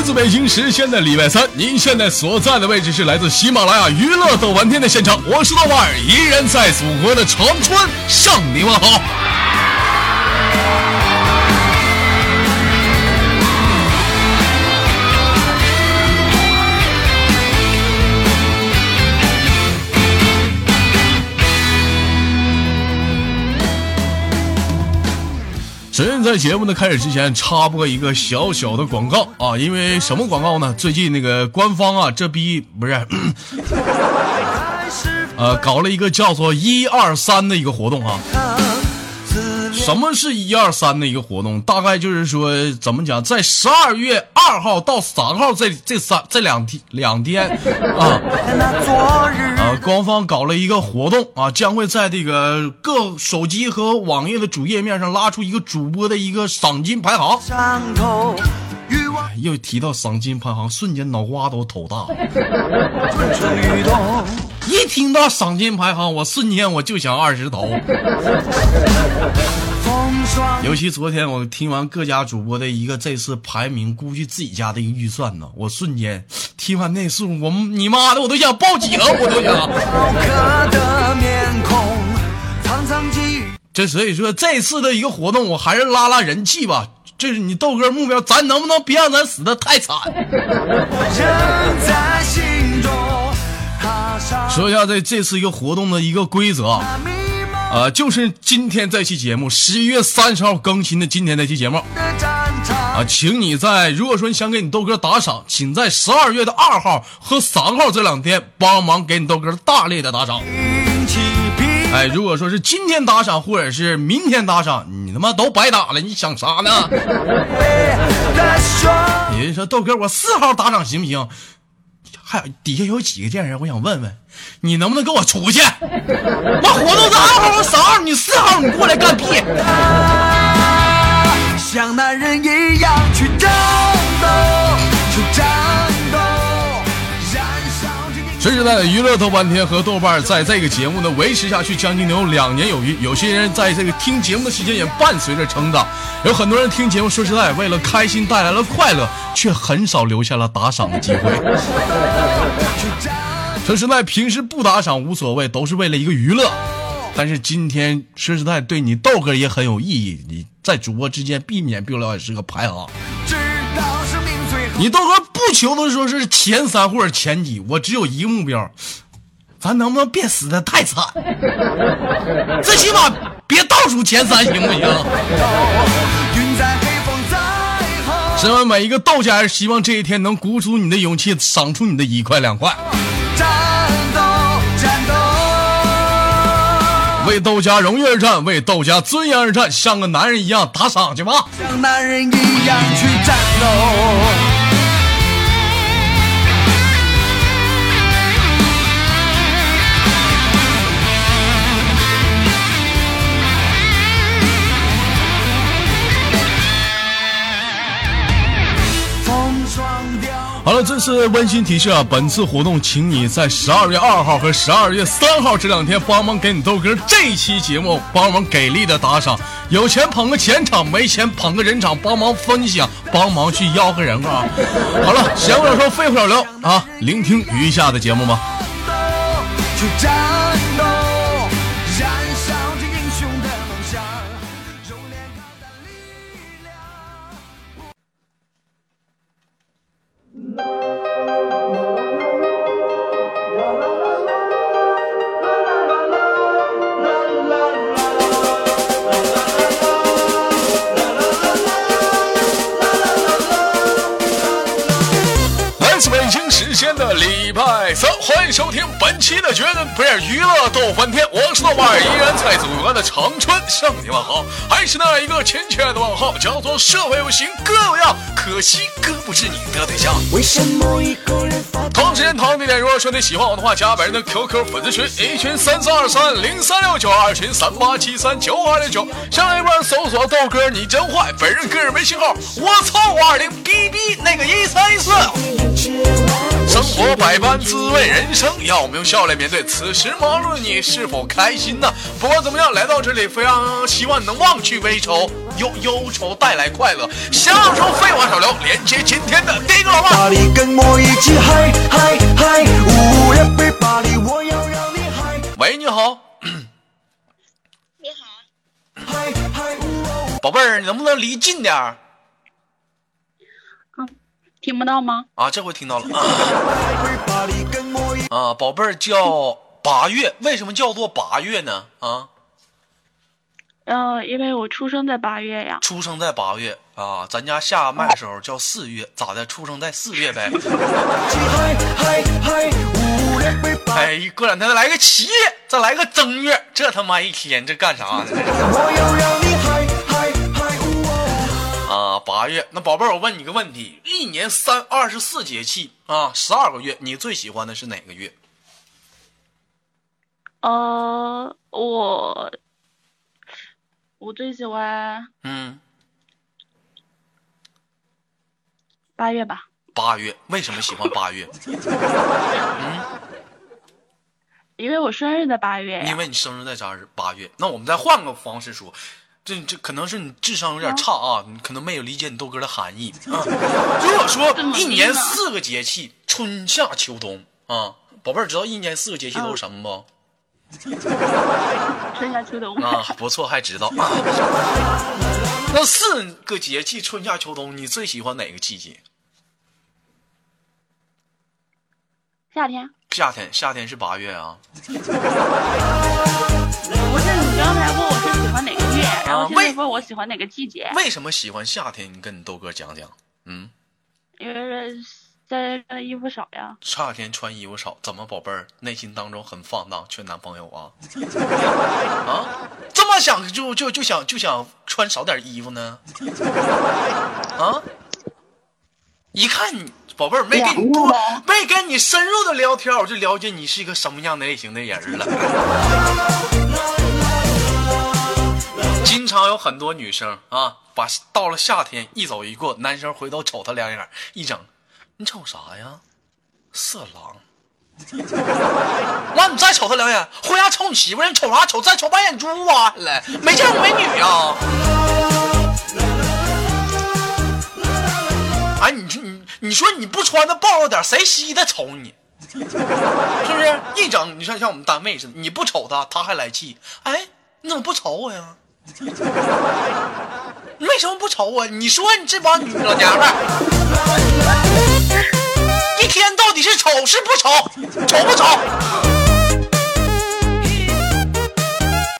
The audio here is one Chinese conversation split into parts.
来自北京时间的礼拜三，您现在所在的位置是来自喜马拉雅娱乐逗玩天的现场，我是豆瓣儿，依然在祖国的长春向你问好。在节目的开始之前，插播一个小小的广告啊！因为什么广告呢？最近那个官方啊，这逼不是，呃，搞了一个叫做“一二三”的一个活动啊。什么是一二三的一个活动？大概就是说，怎么讲，在十二月二号到三号这这三这两天两天啊，啊，官方搞了一个活动啊，将会在这个各手机和网页的主页面上拉出一个主播的一个赏金排行。又提到赏金排行，瞬间脑瓜都头大。一听到赏金排行，我瞬间我就想二十头。尤其昨天我听完各家主播的一个这次排名，估计自己家的一个预算呢，我瞬间听完那数，我你妈的我都想报警，我都想。这所以说这次的一个活动，我还是拉拉人气吧。这是你豆哥目标，咱能不能别让咱死的太惨？说一下这这次一个活动的一个规则。呃，就是今天这期节目，十一月三十号更新的今天这期节目，啊，请你在如果说你想给你豆哥打赏，请在十二月的二号和三号这两天帮忙给你豆哥大力的打赏。哎，如果说是今天打赏或者是明天打赏，你他妈都白打了，你想啥呢？有人说豆哥，我四号打赏行不行？还有底下有几个贱人，我想问问，你能不能跟我出去？我活动是二号和三号，你四号你过来干屁？像男人一样去战斗，去战。说实在的，娱乐豆瓣天和豆瓣在这个节目呢维持下去将近有两年有余。有些人在这个听节目的时间也伴随着成长，有很多人听节目，说实在，为了开心带来了快乐。却很少留下了打赏的机会。说实在，平时不打赏无所谓，都是为了一个娱乐。但是今天说实在，对你豆哥也很有意义。你在主播之间避免不了也是个排行。你豆哥不求的说是前三或者前几，我只有一个目标，咱能不能别死的太惨？最起码别倒数前三，行不行？身为每一个豆家人，希望这一天能鼓足你的勇气，赏出你的一块两块。战斗，战斗，为豆家荣誉而战，为豆家尊严而战，像个男人一样打赏去吧。像男人一样去战斗。好了，这是温馨提示啊！本次活动，请你在十二月二号和十二月三号这两天帮忙给你豆哥这期节目帮忙给力的打赏，有钱捧个钱场，没钱捧个人场，帮忙分享，帮忙去吆喝人啊！好了，闲话少说，废话少聊啊！聆听余下的节目吧。的长春向你问好，还是那一个亲切的问候，叫做社会有型哥有样，可惜哥不是你的对象。为什么一个人同时间同地点，如果说你喜欢我的话，加本人的 QQ 粉丝群，一群三四二三零三六九，二群三八七三九二零九，上一波搜索豆哥你真坏，本人个人微信号我操五二零 bb 那个一三一四。生活。百般滋味人生，要我们用笑来面对。此时忙碌的你是否开心呢？不管怎么样，来到这里，非常希望能忘去悲愁，忧忧愁带来快乐。享受废话少聊，连接今天的第一个老爸。喂，你好。你好。宝贝儿，你能不能离近点儿？听不到吗？啊，这回听到了。啊，宝贝儿叫八月，为什么叫做八月呢？啊？呃，因为我出生在八月呀。出生在八月啊，咱家下麦的时候叫四月，咋的？出生在四月呗。哎，过两天再来个七月，再来个正月，这他妈一天这干啥呢？啊，八月，那宝贝儿，我问你个问题：一年三二十四节气啊，十二个月，你最喜欢的是哪个月？呃，我我最喜欢嗯八月吧。八月，为什么喜欢八月？嗯，因为我生日在八月。因为你生日在啥日？八月。那我们再换个方式说。这这可能是你智商有点差啊，你可能没有理解你豆哥的含义啊。如果说一年四个节气，春夏秋冬啊，宝贝儿知道一年四个节气都是什么不？春夏秋冬啊，不错，还知道。那四个节气春夏秋冬，你最喜欢哪个季节？夏天。夏天，夏天是八月啊。不是，你刚才问我是喜欢哪个月，然后现在问我喜欢哪个季节？为什么喜欢夏天？你跟你豆哥讲讲。嗯，因为在衣服少呀。夏天穿衣服少，怎么宝贝儿内心当中很放荡，缺男朋友啊？啊，这么想就就就想就想穿少点衣服呢？啊，一看你。宝贝儿，没跟你多，没跟你深入的聊天，我就了解你是一个什么样的类型的人了。经常有很多女生啊，把到了夏天一走一过，男生回头瞅她两眼，一整，你瞅啥呀？色狼。完，你再瞅他两眼，回家瞅你媳妇，你瞅啥瞅？再瞅把眼珠挖下来，没见过美女呀？哎，你说你。你说你不穿的暴露点，谁稀的瞅你？是不是？一整，你说像我们单位似的，你不瞅他，他还来气。哎，你怎么不瞅我呀？你为什么不瞅啊？你说你这帮女老娘们，一天到底是丑是不丑？丑不丑？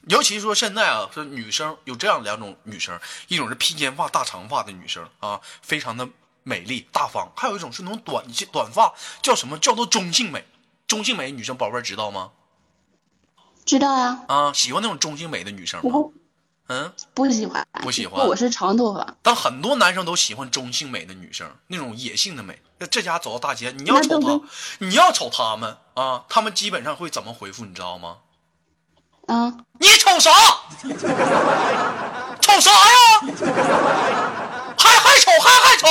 尤其说现在啊，说女生有这样两种女生，一种是披肩发、大长发的女生啊，非常的。美丽大方，还有一种是那种短短发，叫什么？叫做中性美。中性美女生，宝贝儿知道吗？知道呀。啊，喜欢那种中性美的女生吗？嗯，不喜欢，不喜欢。我是长头发。但很多男生都喜欢中性美的女生，那种野性的美。那这家走到大街，你要瞅他，你要瞅他们啊，他们基本上会怎么回复？你知道吗？啊，你瞅啥？瞅啥呀？还还瞅还还瞅，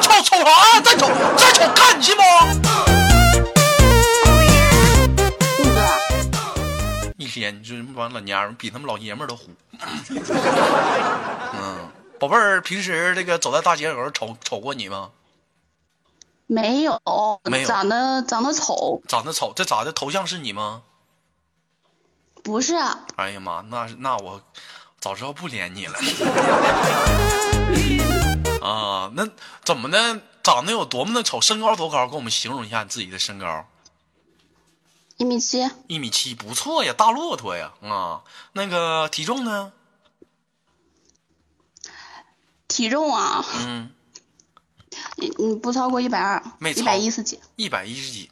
瞅瞅啥呀？再瞅再瞅，看你信不？一天，你说这帮老娘们比他们老爷们都虎。嗯，宝贝儿，平时这个走在大街上瞅瞅过你吗？没有，没有，长得长得丑，长得丑，这咋的？头像是你吗？不是。哎呀妈，那那我。早知道不连你了 啊！那怎么的？长得有多么的丑？身高多高？给我们形容一下你自己的身高。一米七。一米七，不错呀，大骆驼呀！啊，那个体重呢？体重啊？嗯。你你不超过一百二，一百一十几。一百一十几，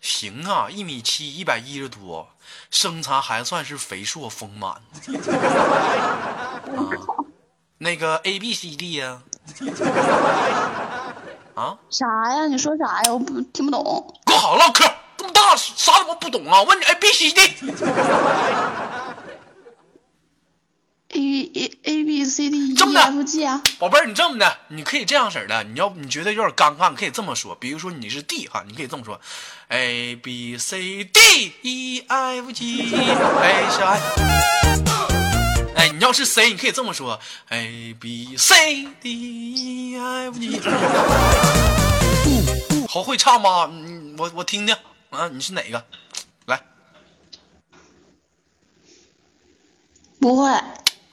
行啊，一米七，一百一十多。身材还算是肥硕丰满，啊，那个 A B C D 呀，啊？啥呀？你说啥呀？我不听不懂。给我好好唠嗑，这么大啥都不懂啊？问你 A B C D，A A A B C D E F G 啊，宝贝儿，你这么的，你可以这样式的。你要你觉得有点尴尬，你可以这么说。比如说你是 D 哈，你可以这么说：A B C D E F G H I。哎，你要是 C，你可以这么说：A B C D E F G。好会唱吗？嗯，我我听听啊，你是哪个？来，不会。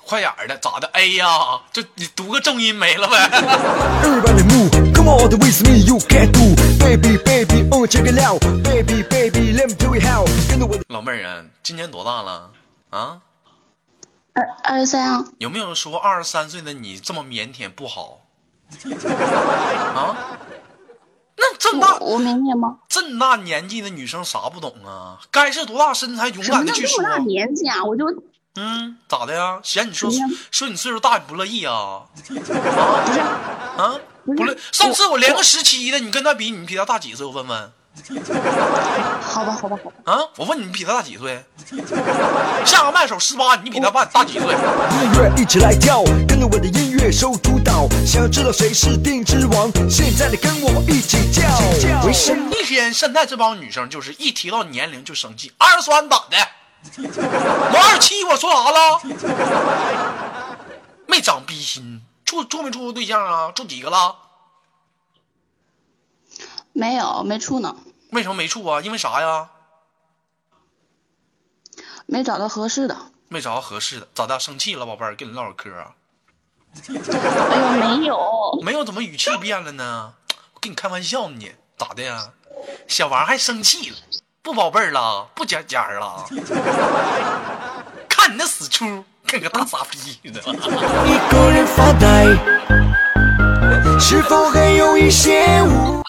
快点的，咋的？A 呀，就你读个重音没了呗。老妹儿啊，今年多大了？啊？二二十三啊。有没有说二十三岁的你这么腼腆不好？啊？那这么大，我明年吗？这么大年纪的女生啥不懂啊？该是多大身材，勇敢的去说。这么大年纪啊，我就。嗯，咋的呀？嫌你说说你岁数大，你不乐意啊？啊？啊？不乐？上次我连个十七的，你跟他比，你比他大几岁？我问问。好吧，好吧，好吧。啊？我问你，你比他大几岁？下个麦手十八，你比他大大几岁？音乐一起来跳，跟着我的音乐收主导。想要知道谁是定之王？现在你跟我一起叫。一天现在这帮女生就是一提到年龄就生气，二十三咋的？我二七，我说啥了？没长逼心，处处没处过对象啊？处几个了？没有，没处呢。为什么没处啊？因为啥呀？没找到合适的。没找到合适的，咋的？生气了，宝贝儿，跟你唠会嗑啊？哎呦，没有。没有，怎么语气变了呢？我跟你开玩笑呢，咋的呀？小王还生气了。不宝贝儿了，不尖尖了，看你那死出，跟个大傻逼似的。一个人发呆，是否还有一些无？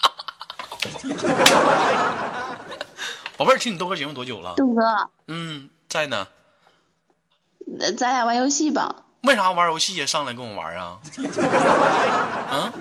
宝贝儿，听你豆哥节目多久了？豆哥，嗯，在呢。那咱俩玩游戏吧。为啥玩游戏呀？上来跟我玩啊？啊？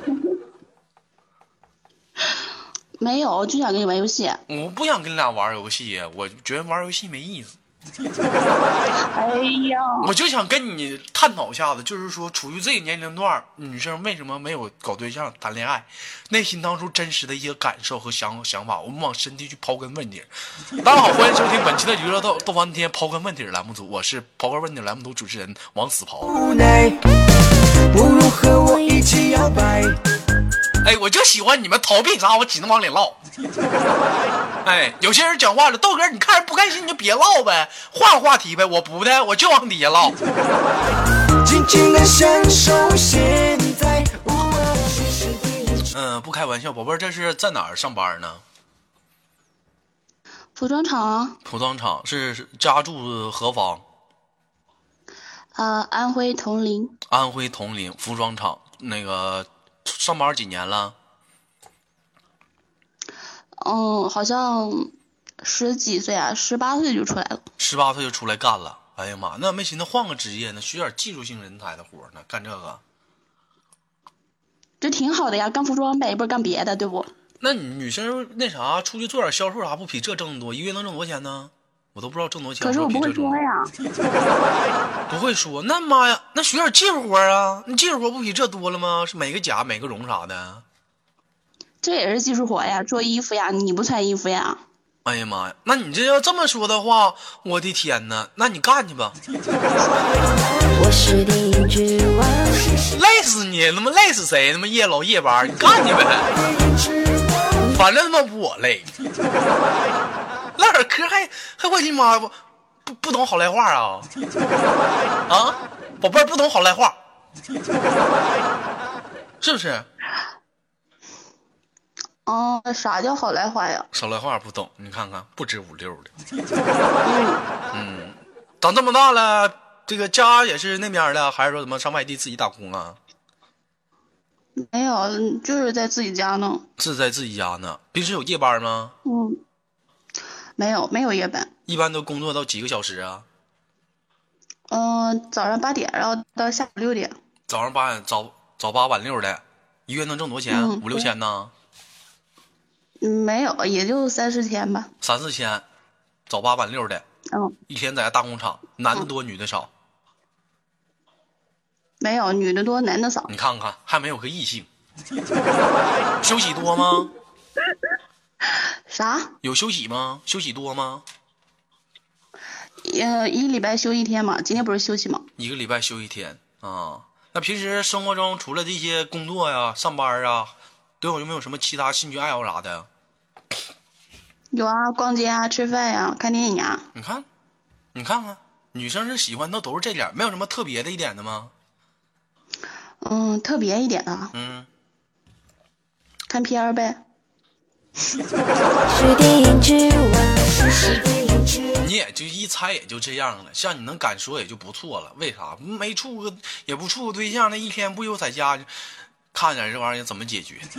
没有，就想跟你玩游戏。我不想跟你俩玩游戏，我觉得玩游戏没意思。哎呀！我就想跟你探讨一下子，就是说，处于这个年龄段，女生为什么没有搞对象、谈恋爱，内心当中真实的一些感受和想想法，我们往深地去刨根问底。大家好，欢迎收听本期的娱乐豆豆翻天刨根问底栏目组，我是刨根问底栏目组主持人王死刨。不如和我一起摇摆。哎，我就喜欢你们逃避啥，我只能往里唠。哎，有些人讲话了，豆哥，你看着不开心你就别唠呗，换个话题呗。我不的，我就往底下唠。嗯，不开玩笑，宝贝儿，这是在哪儿上班呢？服装厂。服装厂是家住何方？呃，安徽铜陵。安徽铜陵服装厂那个。上班几年了？嗯，好像十几岁啊，十八岁就出来了。十八岁就出来干了，哎呀妈，那没寻思换个职业呢，学点技术性人才的活呢，干这个。这挺好的呀，干服装呗，不是干别的，对不？那女生那啥，出去做点销售啥，不比这挣得多？一个月能挣多少钱呢？我都不知道挣多少钱。可是我不会说呀。不会说，那妈呀，那学点技术活啊！那技术活不比这多了吗？是每个甲、每个绒啥的。这也是技术活呀，做衣服呀，你不穿衣服呀？哎呀妈呀，那你这要这么说的话，我的天哪，那你干去吧。累死你，他妈累死谁？他妈夜老夜班，你干去呗。反正他妈不我累。唠点嗑还还我你妈不不不懂好赖话啊啊，宝贝儿不懂好赖话，是不是？哦，啥叫好赖话呀？好赖话不懂，你看看不止五六的。嗯，长这么大了，这个家也是那边的，还是说怎么上外地自己打工啊？没有，就是在自己家呢。是在自己家呢。平时有夜班吗？嗯。没有没有夜班，一般都工作到几个小时啊？嗯，早上八点，然后到下午六点。早上八点，早早八晚六的，一月能挣多少钱？五六千呢？嗯，没有，也就三四千吧。三四千，早八晚六的。嗯。一天在大工厂，男的多，女的少？没有，女的多，男的少。你看看，还没有个异性。休息多吗？啥？有休息吗？休息多吗？呃，一礼拜休一天嘛，今天不是休息吗？一个礼拜休一天啊。那平时生活中除了这些工作呀、上班啊，都有没有什么其他兴趣爱好啥的？有啊，逛街啊，吃饭呀，看电影啊。你看，你看看，女生是喜欢的都是这点，没有什么特别的一点的吗？嗯，特别一点的。嗯。看片儿呗。你也就一猜也就这样了，像你能敢说也就不错了。为啥没处个也不处个对象，那一天不就在家看点这玩意儿怎么解决？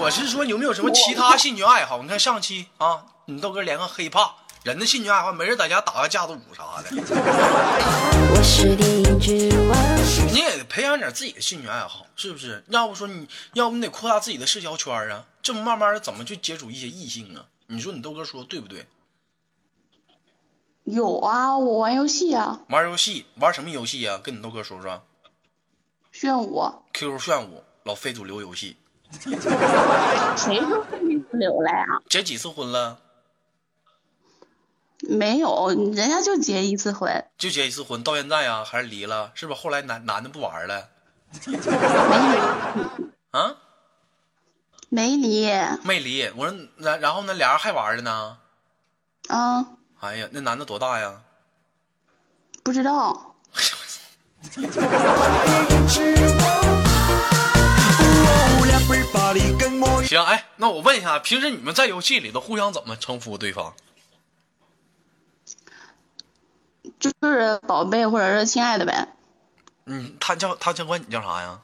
我是说有没有什么其他兴趣爱好？你看上期啊，你豆哥连个黑怕，人的兴趣爱好没人在家打个架子鼓啥的。你也得培养点自己的兴趣爱好，是不是？要不说你要不你得扩大自己的社交圈啊，这么慢慢的怎么去接触一些异性啊？你说你豆哥说对不对？有啊，我玩游戏啊。玩游戏，玩什么游戏呀？跟你豆哥说说。炫舞。QQ 炫舞，老非主流游戏。谁说非主流了呀？结几次婚了？没有，人家就结一次婚。就结一次婚，到现在呀，还是离了？是不是后来男男的不玩了？没有。啊？没离。没离。我说，然然后呢？俩人还玩了呢？啊。哎呀，那男的多大呀？不知道。行，哎，那我问一下，平时你们在游戏里都互相怎么称呼对方？就是宝贝或者是亲爱的呗。嗯，他叫他叫管你叫啥呀？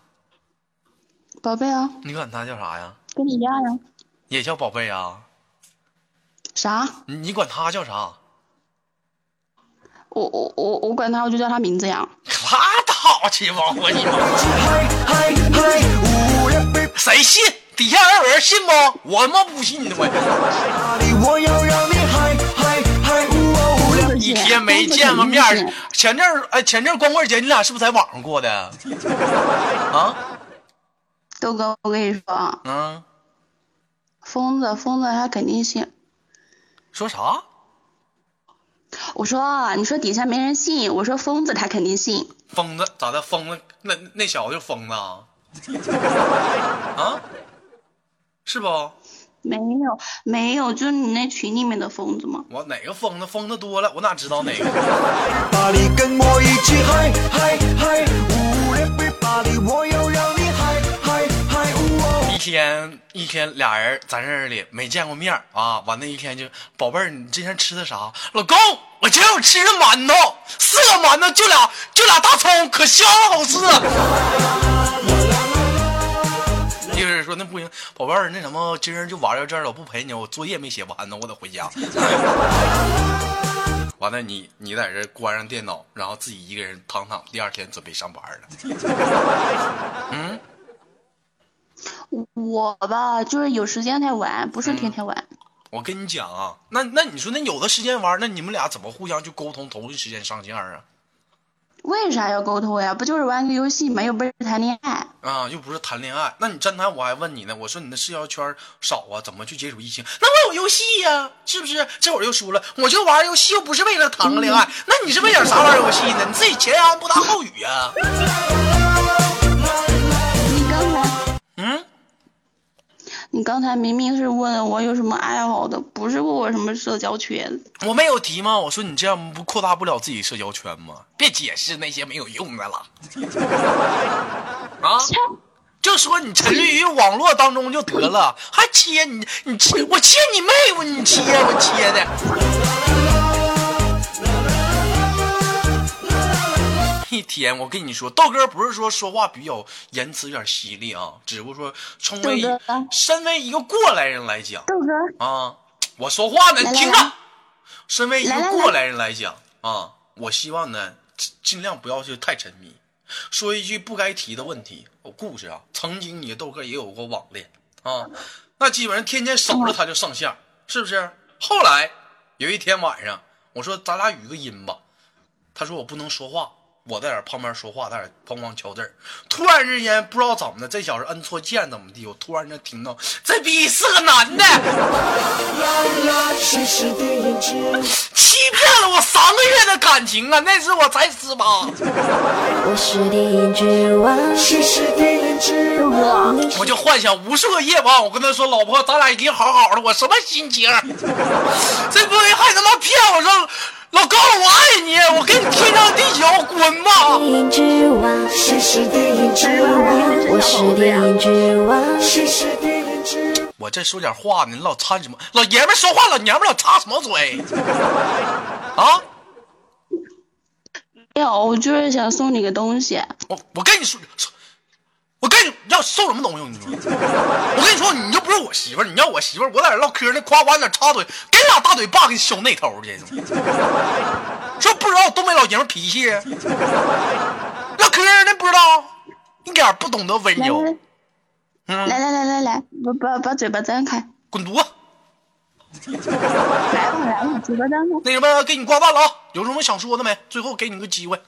宝贝啊。你管他叫啥呀？跟你一样呀。也叫宝贝啊？啥？你你管他叫啥？我我我我管他，我就叫他名字呀。拉倒去吧，我你妈！谁信？底下还有人信不？我他妈不信呢！我一天没见过面前阵儿哎，前阵光棍节你俩是不是在网上过的？啊？豆哥，我跟你说，嗯，疯子，疯子他肯定信。说啥？我说，你说底下没人信，我说疯子他肯定信。疯子咋的？疯子那那小子就疯子啊？啊？是不？没有没有，就是你那群里面的疯子吗？我哪个疯子？疯子多了，我哪知道哪个？天一天俩人在这里没见过面啊，完那一天就宝贝儿，你今天吃的啥？老公，我今天我吃的馒头，四个馒头就俩就俩大葱，可香好吃。意思是说那不行，宝贝儿，那什么，今儿就玩到这儿了，我不陪你，我作业没写完呢，我得回家。完了，你你在这关上电脑，然后自己一个人躺躺，第二天准备上班了。嗯。我吧，就是有时间才玩，不是天天玩。我跟你讲啊，那那你说那有的时间玩，那你们俩怎么互相去沟通，同一时间上线啊？为啥要沟通呀？不就是玩个游戏吗？又不是谈恋爱啊，又不是谈恋爱。那你真谈，我还问你呢。我说你的社交圈少啊，怎么去接触异性？那我有游戏呀，是不是？这会儿又输了，我就玩游戏，又不是为了谈个恋爱。那你是为了啥玩游戏呢？你自己前言不搭后语呀。你刚才明明是问我有什么爱好的，不是问我什么社交圈。我没有提吗？我说你这样不扩大不了自己社交圈吗？别解释那些没有用的了。啊，就说你沉溺于网络当中就得了，还切你你切我切你妹夫你切我切的。一天，我跟你说，豆哥不是说说话比较言辞有点犀利啊，只不过说，从为身为一个过来人来讲，豆哥啊，我说话呢，你听着，身为一个过来人来讲啊，我希望呢，尽量不要去太沉迷。说一句不该提的问题，我故事啊，曾经你豆哥也有过网恋啊，那基本上天天守着他就上线，是不是？后来有一天晚上，我说咱俩语个音吧，他说我不能说话。我在这旁边说话，他在这哐哐敲字突然之间不知道怎么的，这小子摁错键怎么地，我突然间听到这逼是个男的，骗了我三个月的感情啊！那时我才十八。我就幻想无数个夜晚，我跟他说老婆，咱俩一定好好的，我什么心情？这不还他妈骗我说。老高，我爱你，我给你天长地久，滚吧！我这说点话呢，你老掺什么？老爷们说话，老娘们老插什么嘴？啊？没有，我就是想送你个东西。我我跟你说。我跟你要送什么东西？你说，我跟你说，你又不是我媳妇儿，你要我媳妇儿，我在这唠嗑呢，夸夸你插嘴，给你俩大嘴巴给你削那头去，是不知道东北老爷们脾气？唠嗑呢不知道，一点不懂得温柔。来来来来来，把把把嘴巴张开，滚犊子！来吧来吧，嘴巴张开。那什么，给你挂断了啊！有什么想说的没？最后给你个机会。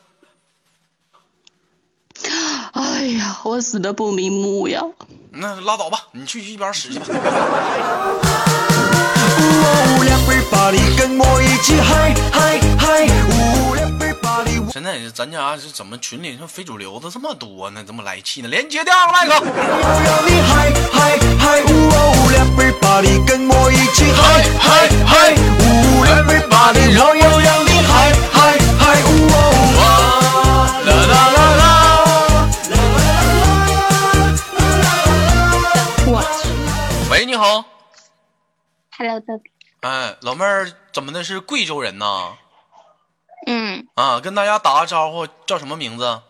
哎呀，我死的不瞑目呀！那拉倒吧，你去一边使去吧。现在咱家是怎么群里像非主流的这么多呢？这么来气呢？连接第二个麦克。你好，Hello，豆。哎，老妹儿，怎么的？是贵州人呢？嗯。啊，跟大家打个招呼，叫什么名字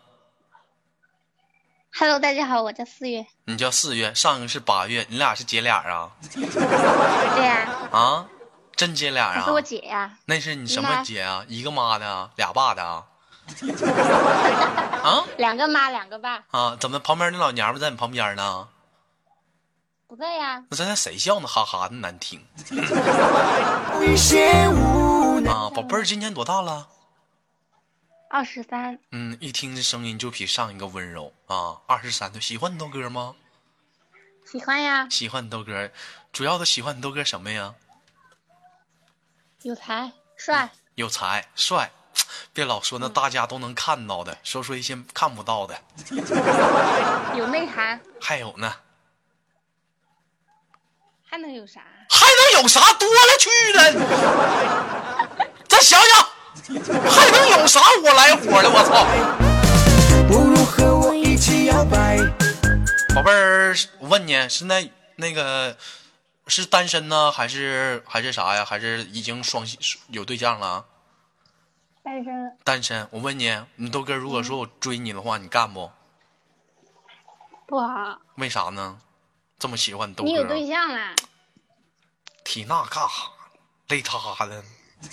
？Hello，大家好，我叫四月。你叫四月，上一个是八月，你俩是姐俩啊？对呀。啊？真姐俩啊？是我姐呀。那是你什么姐啊？一个妈的，俩爸的啊？啊？两个妈，两个爸。啊？怎么旁边那老娘们在你旁边呢？不在呀，那咱家谁笑呢？哈哈的难听。啊，宝贝儿，今年多大了？二十三。嗯，一听这声音就比上一个温柔啊。二十三岁，喜欢你豆哥吗？喜欢呀。喜欢你豆哥，主要的喜欢你豆哥什么呀？有才，帅。有才，帅。别老说那大家都能看到的，说说一些看不到的。有内涵。还有呢。还能有啥？还能有啥？多了去了。再想想，还能有啥？我来火的，我操！宝贝儿，我问你，现在那个是单身呢，还是还是啥呀？还是已经双有对象了？单身。单身。我问你，你豆哥，如果说我追你的话，你干不？不好。为啥呢？这么喜欢你豆哥？你有对象了？提那干哈？累他的。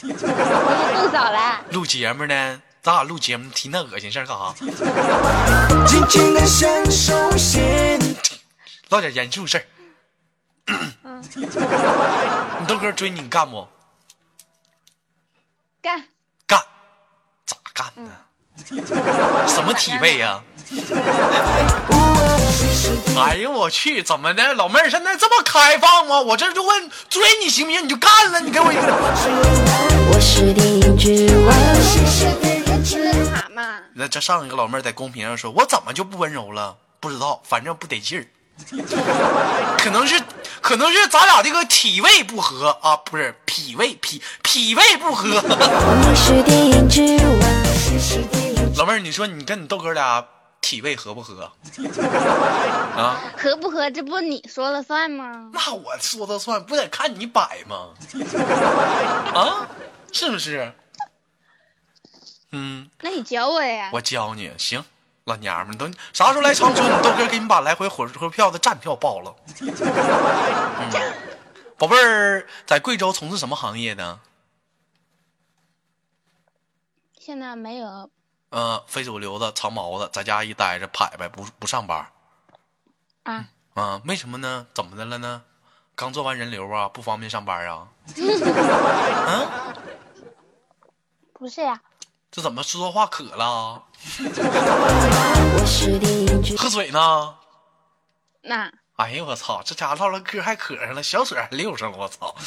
你更早了。录节目呢？咱俩录节目提那恶心事儿干哈？唠点严肃事儿。你豆哥追你干不？干。干。咋干呢？什么体位呀？哎呦我去，怎么的？老妹儿现在这么开放吗？我这就问追你行不行？你就干了，你给我一个。那这上一个老妹儿在公屏上说，我怎么就不温柔了？不知道，反正不得劲儿。可能是，可能是咱俩这个体位不合啊，不是脾胃脾脾胃不合。老妹儿，你说你跟你豆哥俩体位合不合？啊？合不合？这不你说了算吗？那我说了算，不得看你摆吗？啊？是不是？嗯。那你教我呀？我教你，行。老娘们，都啥时候来长春？你豆哥给你把来回火车票的站票报了。宝贝儿，在贵州从事什么行业呢？现在没有。嗯，非主流的，长毛的，在家一待着，拍拍，不不上班。啊。啊？为什么呢？怎么的了呢？刚做完人流啊，不方便上班啊？嗯。不是呀。这怎么说话渴了？喝水呢？那。哎呀我操！这家伙唠唠嗑还渴上了，小水还溜上了，我操！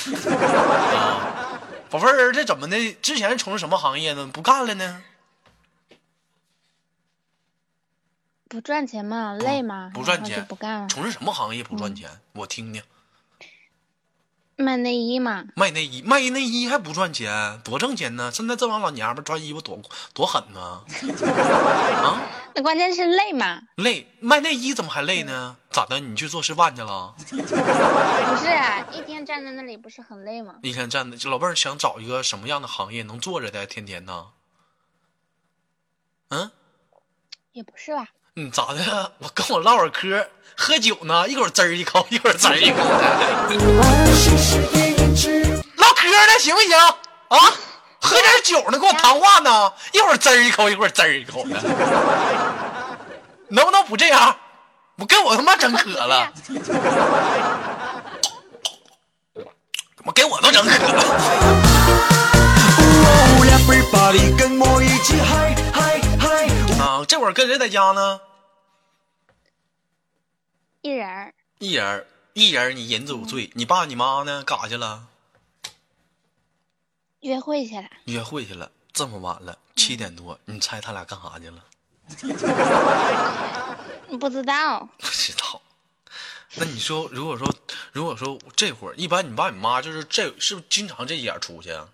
啊，宝贝儿，这怎么的？之前从事什么行业呢？不干了呢？不赚钱吗？累吗？不赚钱，不干了。从事什么行业不赚钱？我听听。卖内衣嘛。卖内衣，卖内衣还不赚钱？多挣钱呢！现在这帮老娘们穿衣服多多狠呢！啊？那关键是累嘛？累，卖内衣怎么还累呢？咋的？你去做示范去了？不是，啊，一天站在那里不是很累吗？一天站着，老妹儿想找一个什么样的行业能坐着的？天天呢？嗯？也不是吧？嗯，咋的？我跟我唠会嗑，喝酒呢，一会儿滋儿一口，一会儿滋儿一口的。唠嗑呢，行不行？啊？喝点酒呢，跟我谈话呢，一会儿滋儿一口，一会儿滋儿一口的，能不能不这样？我给我他妈整渴了，怎么给我都整渴了？啊，这会儿跟谁在家呢？一人一人一人你饮酒醉，你爸你妈呢？干啥去了？约会去了，约会去了，这么晚了，七点多，你猜他俩干啥去了？不知道，不知道。那你说，如果说，如果说这会儿，一般你爸你妈就是这是不是经常这点出去啊？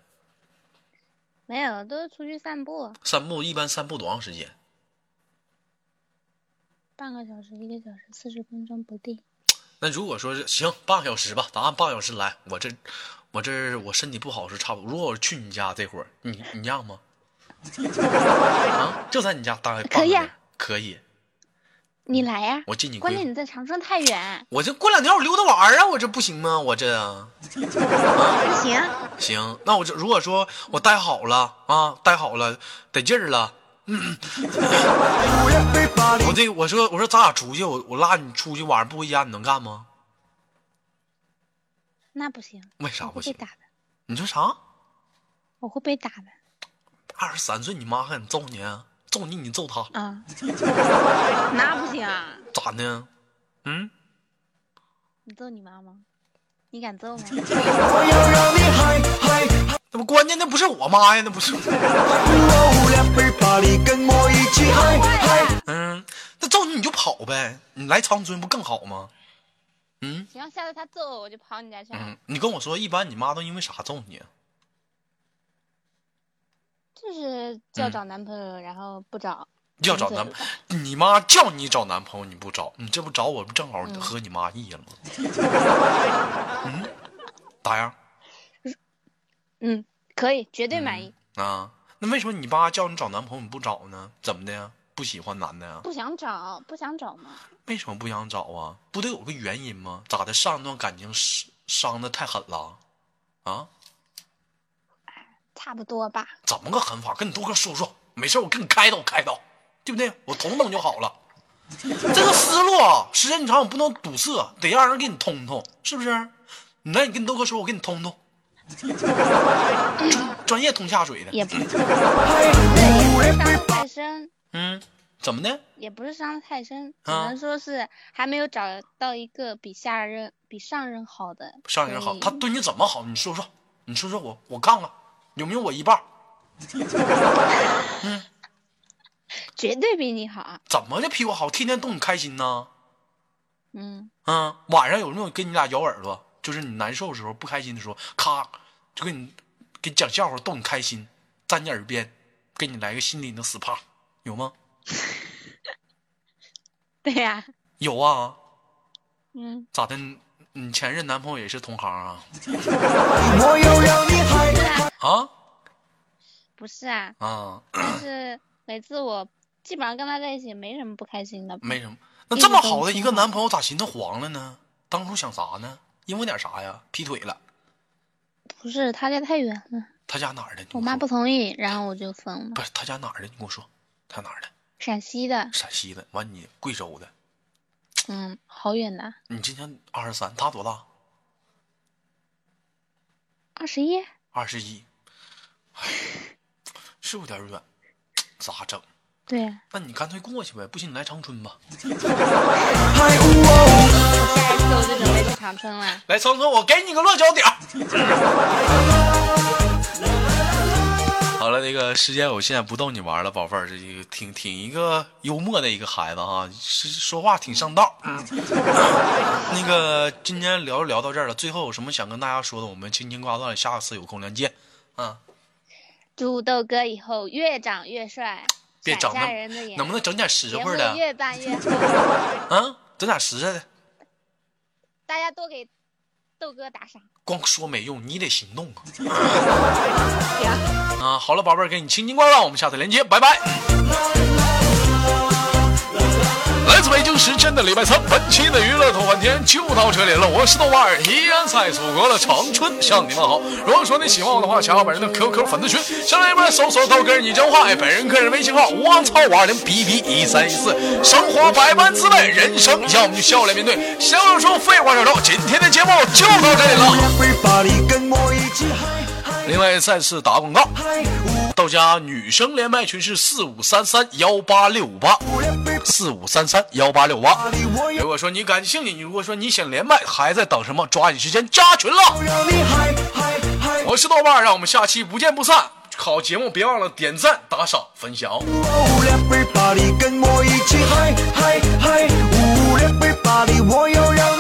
没有，都是出去散步。散步一般散步多长时间？半个小时，一个小时，四十分钟不定。那如果说是行，半个小时吧，咱按半个小时来。我这。我这我身体不好是差不多。如果我去你家这会儿，你你让吗？啊，就在你家待可以啊，可以。你来呀，我进你。关键你在长春太远。我这过两天我溜达玩啊，我这不行吗？我这。不行。行，那我这如果说我待好了啊，待好了得劲儿了。嗯。我这我说我说咱俩出去，我我拉你出去，晚上不回家，你能干吗？那不行，为啥不行？被打的。你说啥？我会被打的。二十三岁，你妈还揍你？揍你，你揍她？啊。那不行啊。咋的？嗯？你揍你妈吗？你敢揍吗？那不关键，那不是我妈呀，那不是。呗，你来长春不更好吗？嗯，行，下次他揍我，我就跑你家去。嗯，你跟我说，一般你妈都因为啥揍你？就是叫找男朋友，然后不找。要找男，你妈叫你找男朋友，你不找，你这不找我不正好合你妈意了吗？嗯，咋样？嗯，可以，绝对满意。啊，那为什么你爸叫你找男朋友你不找呢？怎么的呀？不喜欢男的呀？不想找，不想找吗？为什么不想找啊？不得有个原因吗？咋的？上一段感情伤伤的太狠了，啊？差不多吧。怎么个狠法？跟你多哥说说，没事我跟你开导开导，对不对？我通通就好了。这个思路啊时间长我不能堵塞，得让人给你通通，是不是？你来，你跟你豆哥说，我给你通通。专业通下水的。也不是，也不是伤太深。嗯，怎么的？也不是伤的太深，只能说是还没有找到一个比下任、比上任好的。上任好，他对你怎么好？你说说，你说说我，我看看有没有我一半。嗯，绝对比你好。怎么就比我好？天天逗你开心呢？嗯嗯，晚上有没有跟你俩咬耳朵？就是你难受的时候、不开心的时候，咔就给你给你讲笑话逗你开心，在你耳边给你来个心灵的 SPA。有吗？对呀，有啊。嗯，咋的？你前任男朋友也是同行啊？啊？不是啊。啊。就是每次我基本上跟他在一起，没什么不开心的。没什么。那这么好的一个男朋友，咋寻思黄了呢？当初想啥呢？因为点啥呀？劈腿了？不是，他家太远了。他家哪儿的？我妈不同意，然后我就分了。不是他家哪儿的？你跟我说。他哪儿的？陕西的。陕西的，完你贵州的。嗯，好远呐。你今年二十三，他多大？二十一。二十一，是有点远。咋整？对，那你干脆过去呗，不行你来长春吧。下一次我就准备去长春了。来长春，我给你个落脚点。好了，那个时间我现在不逗你玩了，宝贝儿，这个挺挺一个幽默的一个孩子哈，是说话挺上道。那个今天聊聊到这儿了，最后有什么想跟大家说的？我们轻轻挂断，下次有空连见。啊，祝豆哥以后越长越帅。别长那，能不能整点实惠的？越办越好。啊，整点实在的。大家多给豆哥打赏。光说没用，你得行动啊！好了，宝贝儿，给你轻轻挂断，我们下次连接，拜拜。来自北京时间的礼拜三，本期的娱乐头半天就到这里了。我是豆瓣儿，依然在祖国的长春向你们好。如果说你喜欢我的话，加我本人的 QQ 粉丝群，下来一边搜索豆哥你真话，哎，本人个人微信号：我操五二零 B B 一三一四。生活百般滋味，人生要我们就笑脸面对。想说废话少说，今天的节目就到这里了。另外再次打广告，到家女生连麦群是四五三三幺八六五八，四五三三幺八六八。如果说你感兴趣，你如果说你想连麦，还在等什么？抓紧时间加群了。我是豆瓣，让我们下期不见不散。好节目，别忘了点赞、打赏、分享。Everybody，跟我一起嗨嗨嗨！Everybody，我要让。